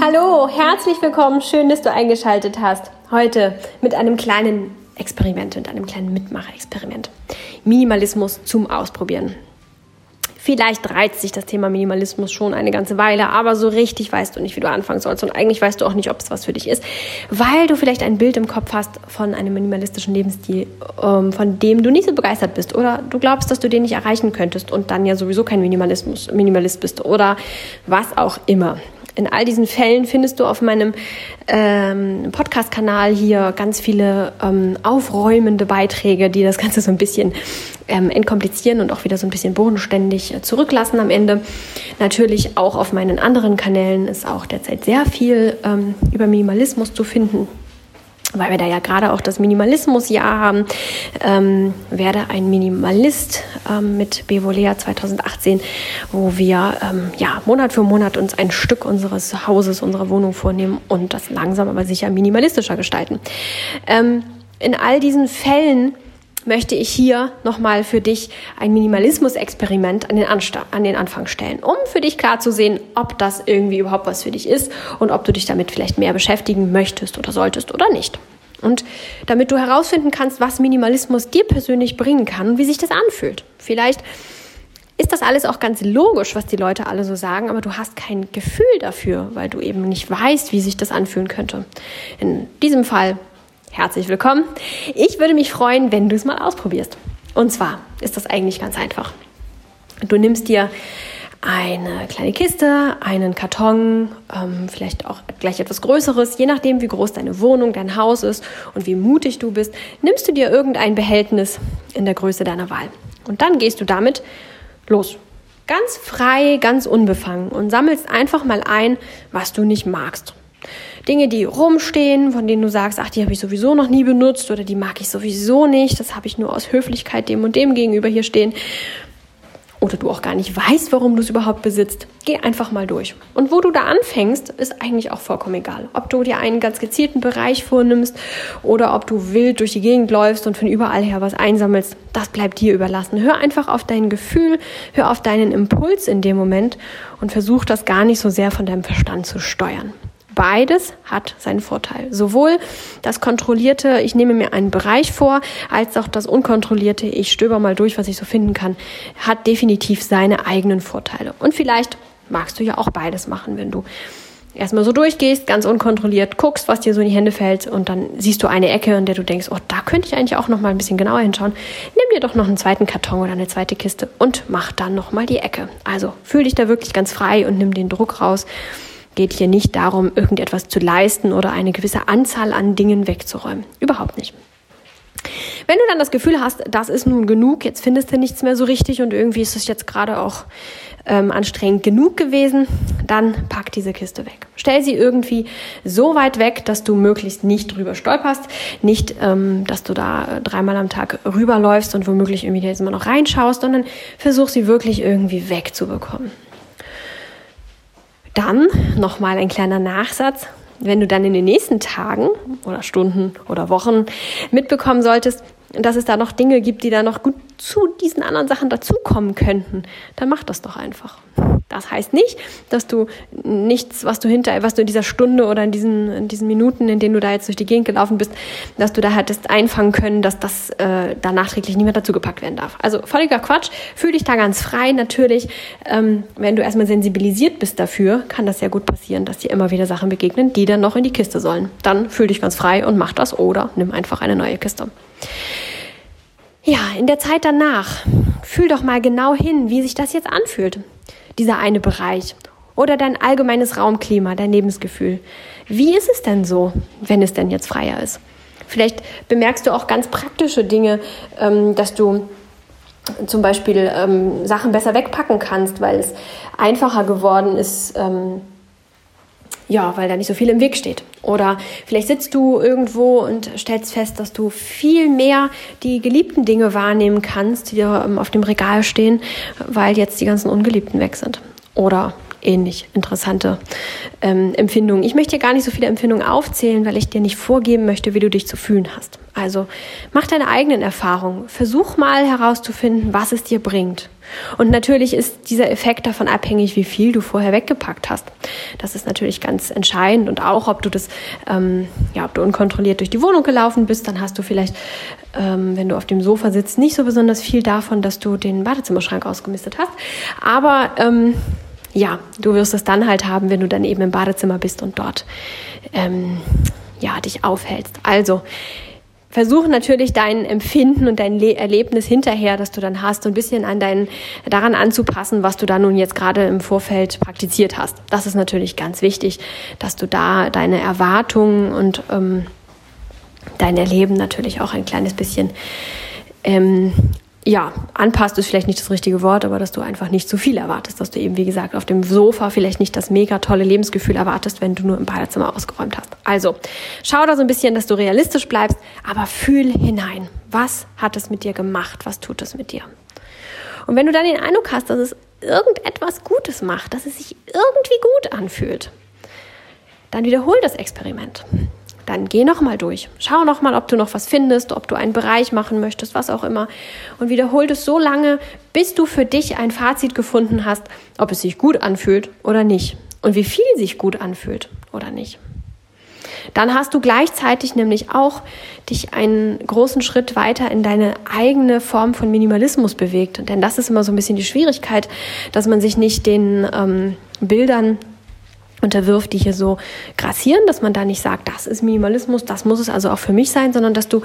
Hallo, herzlich willkommen. Schön, dass du eingeschaltet hast. Heute mit einem kleinen Experiment und einem kleinen Mitmacherexperiment. Minimalismus zum Ausprobieren. Vielleicht reizt sich das Thema Minimalismus schon eine ganze Weile, aber so richtig weißt du nicht, wie du anfangen sollst. Und eigentlich weißt du auch nicht, ob es was für dich ist, weil du vielleicht ein Bild im Kopf hast von einem minimalistischen Lebensstil, ähm, von dem du nicht so begeistert bist. Oder du glaubst, dass du den nicht erreichen könntest und dann ja sowieso kein Minimalismus, Minimalist bist. Oder was auch immer. In all diesen Fällen findest du auf meinem ähm, Podcast-Kanal hier ganz viele ähm, aufräumende Beiträge, die das Ganze so ein bisschen ähm, entkomplizieren und auch wieder so ein bisschen bodenständig äh, zurücklassen am Ende. Natürlich auch auf meinen anderen Kanälen ist auch derzeit sehr viel ähm, über Minimalismus zu finden weil wir da ja gerade auch das Minimalismusjahr haben, ähm, werde ein Minimalist ähm, mit Bevolea 2018, wo wir ähm, ja Monat für Monat uns ein Stück unseres Hauses, unserer Wohnung vornehmen und das langsam aber sicher minimalistischer gestalten. Ähm, in all diesen Fällen möchte ich hier nochmal für dich ein Minimalismus-Experiment an, den an den Anfang stellen, um für dich klar zu sehen, ob das irgendwie überhaupt was für dich ist und ob du dich damit vielleicht mehr beschäftigen möchtest oder solltest oder nicht. Und damit du herausfinden kannst, was Minimalismus dir persönlich bringen kann und wie sich das anfühlt. Vielleicht ist das alles auch ganz logisch, was die Leute alle so sagen, aber du hast kein Gefühl dafür, weil du eben nicht weißt, wie sich das anfühlen könnte. In diesem Fall herzlich willkommen. Ich würde mich freuen, wenn du es mal ausprobierst. Und zwar ist das eigentlich ganz einfach. Du nimmst dir eine kleine Kiste, einen Karton, ähm, vielleicht auch gleich etwas Größeres, je nachdem, wie groß deine Wohnung, dein Haus ist und wie mutig du bist, nimmst du dir irgendein Behältnis in der Größe deiner Wahl. Und dann gehst du damit los. Ganz frei, ganz unbefangen und sammelst einfach mal ein, was du nicht magst. Dinge, die rumstehen, von denen du sagst, ach, die habe ich sowieso noch nie benutzt oder die mag ich sowieso nicht, das habe ich nur aus Höflichkeit dem und dem gegenüber hier stehen. Oder du auch gar nicht weißt, warum du es überhaupt besitzt. Geh einfach mal durch. Und wo du da anfängst, ist eigentlich auch vollkommen egal. Ob du dir einen ganz gezielten Bereich vornimmst oder ob du wild durch die Gegend läufst und von überall her was einsammelst, das bleibt dir überlassen. Hör einfach auf dein Gefühl, hör auf deinen Impuls in dem Moment und versuch das gar nicht so sehr von deinem Verstand zu steuern. Beides hat seinen Vorteil. Sowohl das kontrollierte, ich nehme mir einen Bereich vor, als auch das unkontrollierte, ich stöber mal durch, was ich so finden kann, hat definitiv seine eigenen Vorteile. Und vielleicht magst du ja auch beides machen, wenn du erstmal so durchgehst, ganz unkontrolliert guckst, was dir so in die Hände fällt und dann siehst du eine Ecke, in der du denkst, oh, da könnte ich eigentlich auch noch mal ein bisschen genauer hinschauen. Nimm dir doch noch einen zweiten Karton oder eine zweite Kiste und mach dann noch mal die Ecke. Also, fühl dich da wirklich ganz frei und nimm den Druck raus geht hier nicht darum, irgendetwas zu leisten oder eine gewisse Anzahl an Dingen wegzuräumen. Überhaupt nicht. Wenn du dann das Gefühl hast, das ist nun genug, jetzt findest du nichts mehr so richtig und irgendwie ist es jetzt gerade auch ähm, anstrengend genug gewesen, dann pack diese Kiste weg. Stell sie irgendwie so weit weg, dass du möglichst nicht drüber stolperst, nicht, ähm, dass du da dreimal am Tag rüberläufst und womöglich irgendwie jetzt immer noch reinschaust, sondern versuch sie wirklich irgendwie wegzubekommen. Dann nochmal ein kleiner Nachsatz. Wenn du dann in den nächsten Tagen oder Stunden oder Wochen mitbekommen solltest, dass es da noch Dinge gibt, die da noch gut zu diesen anderen Sachen dazukommen könnten, dann mach das doch einfach. Das heißt nicht, dass du nichts, was du hinter, was du in dieser Stunde oder in diesen, in diesen Minuten, in denen du da jetzt durch die Gegend gelaufen bist, dass du da hättest einfangen können, dass das äh, da nachträglich nicht mehr dazugepackt werden darf. Also völliger Quatsch. Fühl dich da ganz frei. Natürlich, ähm, wenn du erstmal sensibilisiert bist dafür, kann das sehr gut passieren, dass dir immer wieder Sachen begegnen, die dann noch in die Kiste sollen. Dann fühl dich ganz frei und mach das oder nimm einfach eine neue Kiste. Ja, in der Zeit danach, fühl doch mal genau hin, wie sich das jetzt anfühlt, dieser eine Bereich. Oder dein allgemeines Raumklima, dein Lebensgefühl. Wie ist es denn so, wenn es denn jetzt freier ist? Vielleicht bemerkst du auch ganz praktische Dinge, ähm, dass du zum Beispiel ähm, Sachen besser wegpacken kannst, weil es einfacher geworden ist, ähm, ja, weil da nicht so viel im Weg steht. Oder vielleicht sitzt du irgendwo und stellst fest, dass du viel mehr die geliebten Dinge wahrnehmen kannst, die ähm, auf dem Regal stehen, weil jetzt die ganzen Ungeliebten weg sind. Oder ähnlich interessante ähm, Empfindungen. Ich möchte dir gar nicht so viele Empfindungen aufzählen, weil ich dir nicht vorgeben möchte, wie du dich zu fühlen hast. Also mach deine eigenen Erfahrungen. Versuch mal herauszufinden, was es dir bringt. Und natürlich ist dieser Effekt davon abhängig, wie viel du vorher weggepackt hast. Das ist natürlich ganz entscheidend und auch, ob du das, ähm, ja, ob du unkontrolliert durch die Wohnung gelaufen bist, dann hast du vielleicht, ähm, wenn du auf dem Sofa sitzt, nicht so besonders viel davon, dass du den Badezimmerschrank ausgemistet hast. Aber ähm, ja, du wirst es dann halt haben, wenn du dann eben im Badezimmer bist und dort ähm, ja dich aufhältst. Also versuche natürlich dein Empfinden und dein Le Erlebnis hinterher, das du dann hast, so ein bisschen an deinen, daran anzupassen, was du da nun jetzt gerade im Vorfeld praktiziert hast. Das ist natürlich ganz wichtig, dass du da deine Erwartungen und ähm, dein Erleben natürlich auch ein kleines bisschen ähm, ja, anpasst ist vielleicht nicht das richtige Wort, aber dass du einfach nicht zu viel erwartest, dass du eben, wie gesagt, auf dem Sofa vielleicht nicht das mega tolle Lebensgefühl erwartest, wenn du nur im Badezimmer ausgeräumt hast. Also, schau da so ein bisschen, dass du realistisch bleibst, aber fühl hinein. Was hat es mit dir gemacht? Was tut es mit dir? Und wenn du dann den Eindruck hast, dass es irgendetwas Gutes macht, dass es sich irgendwie gut anfühlt, dann wiederhol das Experiment dann geh nochmal durch. Schau nochmal, ob du noch was findest, ob du einen Bereich machen möchtest, was auch immer. Und wiederhol das so lange, bis du für dich ein Fazit gefunden hast, ob es sich gut anfühlt oder nicht. Und wie viel sich gut anfühlt oder nicht. Dann hast du gleichzeitig nämlich auch dich einen großen Schritt weiter in deine eigene Form von Minimalismus bewegt. Denn das ist immer so ein bisschen die Schwierigkeit, dass man sich nicht den ähm, Bildern unterwirft, die hier so grassieren, dass man da nicht sagt, das ist Minimalismus, das muss es also auch für mich sein, sondern dass du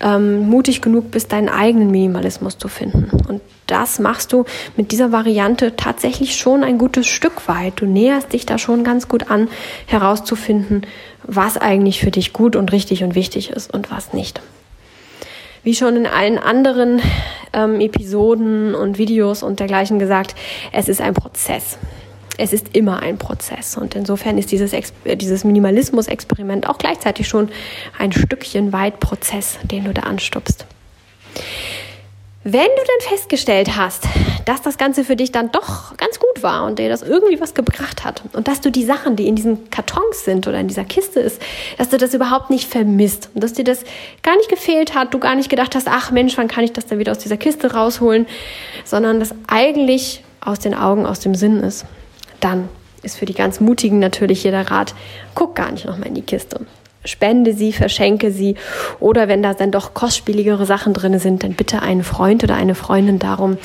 ähm, mutig genug bist, deinen eigenen Minimalismus zu finden. Und das machst du mit dieser Variante tatsächlich schon ein gutes Stück weit. Du näherst dich da schon ganz gut an, herauszufinden, was eigentlich für dich gut und richtig und wichtig ist und was nicht. Wie schon in allen anderen ähm, Episoden und Videos und dergleichen gesagt, es ist ein Prozess es ist immer ein Prozess. Und insofern ist dieses, äh, dieses Minimalismus-Experiment auch gleichzeitig schon ein Stückchen weit Prozess, den du da anstupst. Wenn du dann festgestellt hast, dass das Ganze für dich dann doch ganz gut war und dir das irgendwie was gebracht hat und dass du die Sachen, die in diesen Kartons sind oder in dieser Kiste ist, dass du das überhaupt nicht vermisst und dass dir das gar nicht gefehlt hat, du gar nicht gedacht hast, ach Mensch, wann kann ich das dann wieder aus dieser Kiste rausholen, sondern das eigentlich aus den Augen, aus dem Sinn ist dann ist für die ganz Mutigen natürlich jeder Rat, guck gar nicht nochmal in die Kiste. Spende sie, verschenke sie oder wenn da dann doch kostspieligere Sachen drin sind, dann bitte einen Freund oder eine Freundin darum,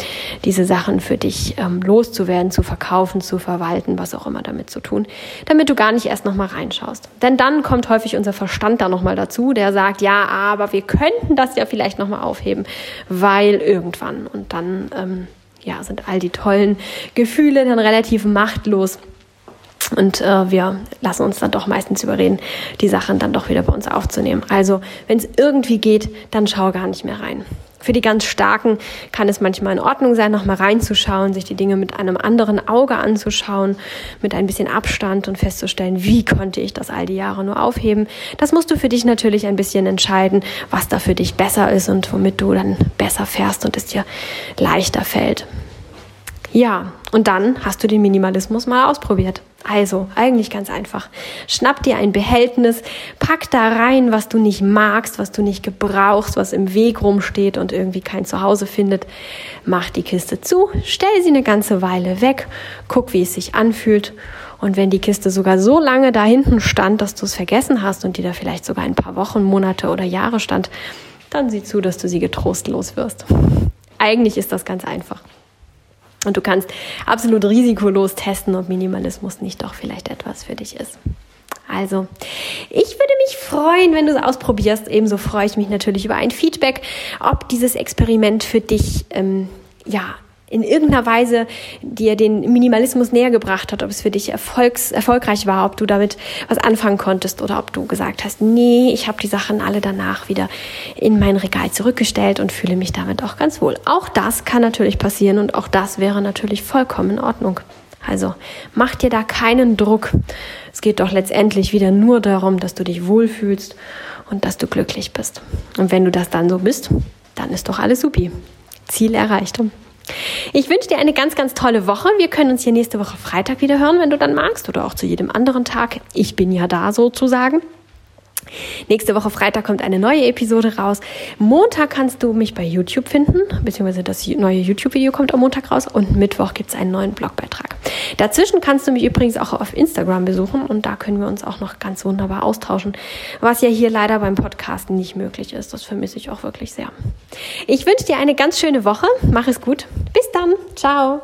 diese Sachen für dich ähm, loszuwerden, zu verkaufen, zu verwalten, was auch immer damit zu tun, damit du gar nicht erst nochmal reinschaust. Denn dann kommt häufig unser Verstand da nochmal dazu, der sagt, ja, aber wir könnten das ja vielleicht nochmal aufheben, weil irgendwann und dann ähm, ja, sind all die tollen Gefühle dann relativ machtlos. Und äh, wir lassen uns dann doch meistens überreden, die Sachen dann doch wieder bei uns aufzunehmen. Also, wenn es irgendwie geht, dann schau gar nicht mehr rein. Für die ganz Starken kann es manchmal in Ordnung sein, nochmal reinzuschauen, sich die Dinge mit einem anderen Auge anzuschauen, mit ein bisschen Abstand und festzustellen, wie konnte ich das all die Jahre nur aufheben. Das musst du für dich natürlich ein bisschen entscheiden, was da für dich besser ist und womit du dann besser fährst und es dir leichter fällt. Ja, und dann hast du den Minimalismus mal ausprobiert. Also, eigentlich ganz einfach. Schnapp dir ein Behältnis, pack da rein, was du nicht magst, was du nicht gebrauchst, was im Weg rumsteht und irgendwie kein Zuhause findet. Mach die Kiste zu, stell sie eine ganze Weile weg, guck, wie es sich anfühlt. Und wenn die Kiste sogar so lange da hinten stand, dass du es vergessen hast und die da vielleicht sogar ein paar Wochen, Monate oder Jahre stand, dann sieh zu, dass du sie getrost los wirst. Eigentlich ist das ganz einfach. Und du kannst absolut risikolos testen, ob Minimalismus nicht doch vielleicht etwas für dich ist. Also, ich würde mich freuen, wenn du es ausprobierst. Ebenso freue ich mich natürlich über ein Feedback, ob dieses Experiment für dich ähm, ja in irgendeiner Weise dir den Minimalismus näher gebracht hat, ob es für dich erfolgs, erfolgreich war, ob du damit was anfangen konntest oder ob du gesagt hast, nee, ich habe die Sachen alle danach wieder in mein Regal zurückgestellt und fühle mich damit auch ganz wohl. Auch das kann natürlich passieren und auch das wäre natürlich vollkommen in Ordnung. Also mach dir da keinen Druck. Es geht doch letztendlich wieder nur darum, dass du dich wohlfühlst und dass du glücklich bist. Und wenn du das dann so bist, dann ist doch alles supi. Ziel erreicht. Ich wünsche dir eine ganz, ganz tolle Woche. Wir können uns hier nächste Woche Freitag wieder hören, wenn du dann magst, oder auch zu jedem anderen Tag. Ich bin ja da sozusagen. Nächste Woche Freitag kommt eine neue Episode raus. Montag kannst du mich bei YouTube finden, beziehungsweise das neue YouTube-Video kommt am Montag raus und Mittwoch gibt es einen neuen Blogbeitrag. Dazwischen kannst du mich übrigens auch auf Instagram besuchen und da können wir uns auch noch ganz wunderbar austauschen, was ja hier leider beim Podcast nicht möglich ist. Das vermisse ich auch wirklich sehr. Ich wünsche dir eine ganz schöne Woche. Mach es gut. Bis dann. Ciao.